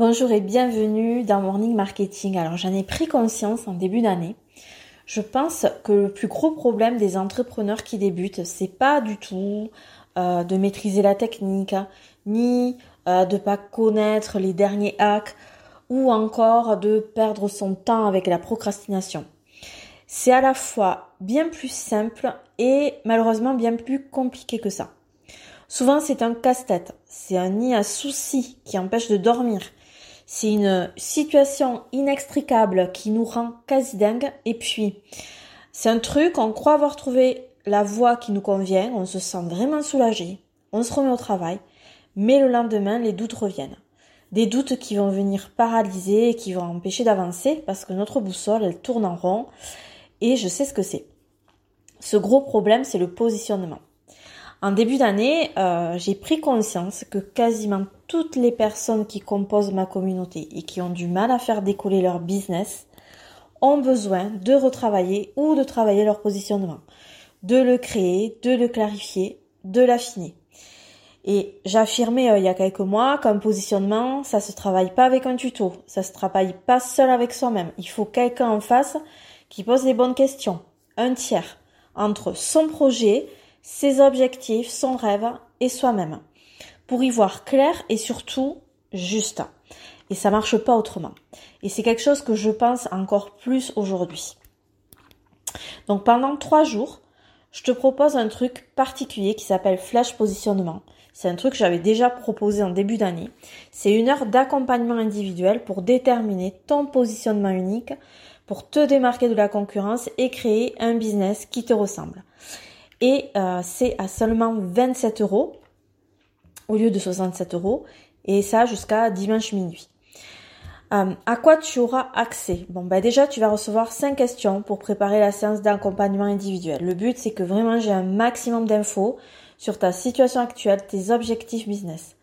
Bonjour et bienvenue dans Morning Marketing. Alors j'en ai pris conscience en début d'année. Je pense que le plus gros problème des entrepreneurs qui débutent, c'est pas du tout euh, de maîtriser la technique, ni euh, de pas connaître les derniers hacks, ou encore de perdre son temps avec la procrastination. C'est à la fois bien plus simple et malheureusement bien plus compliqué que ça. Souvent c'est un casse-tête, c'est un nid à soucis qui empêche de dormir, c'est une situation inextricable qui nous rend quasi dingue. Et puis, c'est un truc, on croit avoir trouvé la voie qui nous convient, on se sent vraiment soulagé, on se remet au travail, mais le lendemain, les doutes reviennent. Des doutes qui vont venir paralyser et qui vont empêcher d'avancer parce que notre boussole, elle tourne en rond et je sais ce que c'est. Ce gros problème, c'est le positionnement. En début d'année, euh, j'ai pris conscience que quasiment toutes les personnes qui composent ma communauté et qui ont du mal à faire décoller leur business ont besoin de retravailler ou de travailler leur positionnement, de le créer, de le clarifier, de l'affiner. Et j'affirmais euh, il y a quelques mois qu'un positionnement, ça se travaille pas avec un tuto, ça se travaille pas seul avec soi-même. Il faut quelqu'un en face qui pose les bonnes questions, un tiers entre son projet, ses objectifs, son rêve et soi-même. Pour y voir clair et surtout juste. Et ça marche pas autrement. Et c'est quelque chose que je pense encore plus aujourd'hui. Donc pendant trois jours, je te propose un truc particulier qui s'appelle flash positionnement. C'est un truc que j'avais déjà proposé en début d'année. C'est une heure d'accompagnement individuel pour déterminer ton positionnement unique, pour te démarquer de la concurrence et créer un business qui te ressemble et euh, c'est à seulement 27 euros au lieu de 67 euros et ça jusqu'à dimanche minuit. Euh, à quoi tu auras accès? Bon bah déjà tu vas recevoir 5 questions pour préparer la séance d'accompagnement individuel. Le but c'est que vraiment j'ai un maximum d'infos sur ta situation actuelle, tes objectifs business.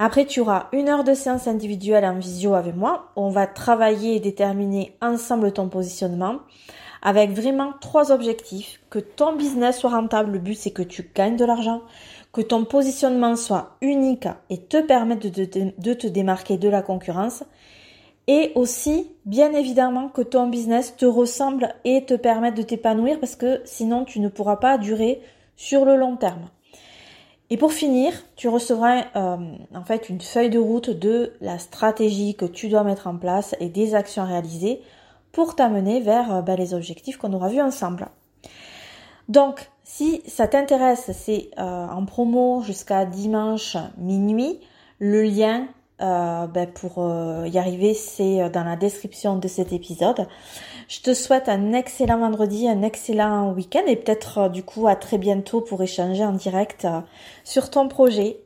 Après, tu auras une heure de séance individuelle en visio avec moi. On va travailler et déterminer ensemble ton positionnement avec vraiment trois objectifs. Que ton business soit rentable, le but c'est que tu gagnes de l'argent, que ton positionnement soit unique et te permette de te, démarquer de la concurrence. Et aussi, bien évidemment, que ton business te ressemble et te permette de t'épanouir parce que sinon tu ne pourras pas durer sur le long terme. Et pour finir, tu recevras euh, en fait une feuille de route de la stratégie que tu dois mettre en place et des actions réalisées pour t'amener vers euh, bah, les objectifs qu'on aura vus ensemble. Donc, si ça t'intéresse, c'est euh, en promo jusqu'à dimanche minuit. Le lien euh, bah, pour y arriver, c'est dans la description de cet épisode. Je te souhaite un excellent vendredi, un excellent week-end et peut-être du coup à très bientôt pour échanger en direct sur ton projet.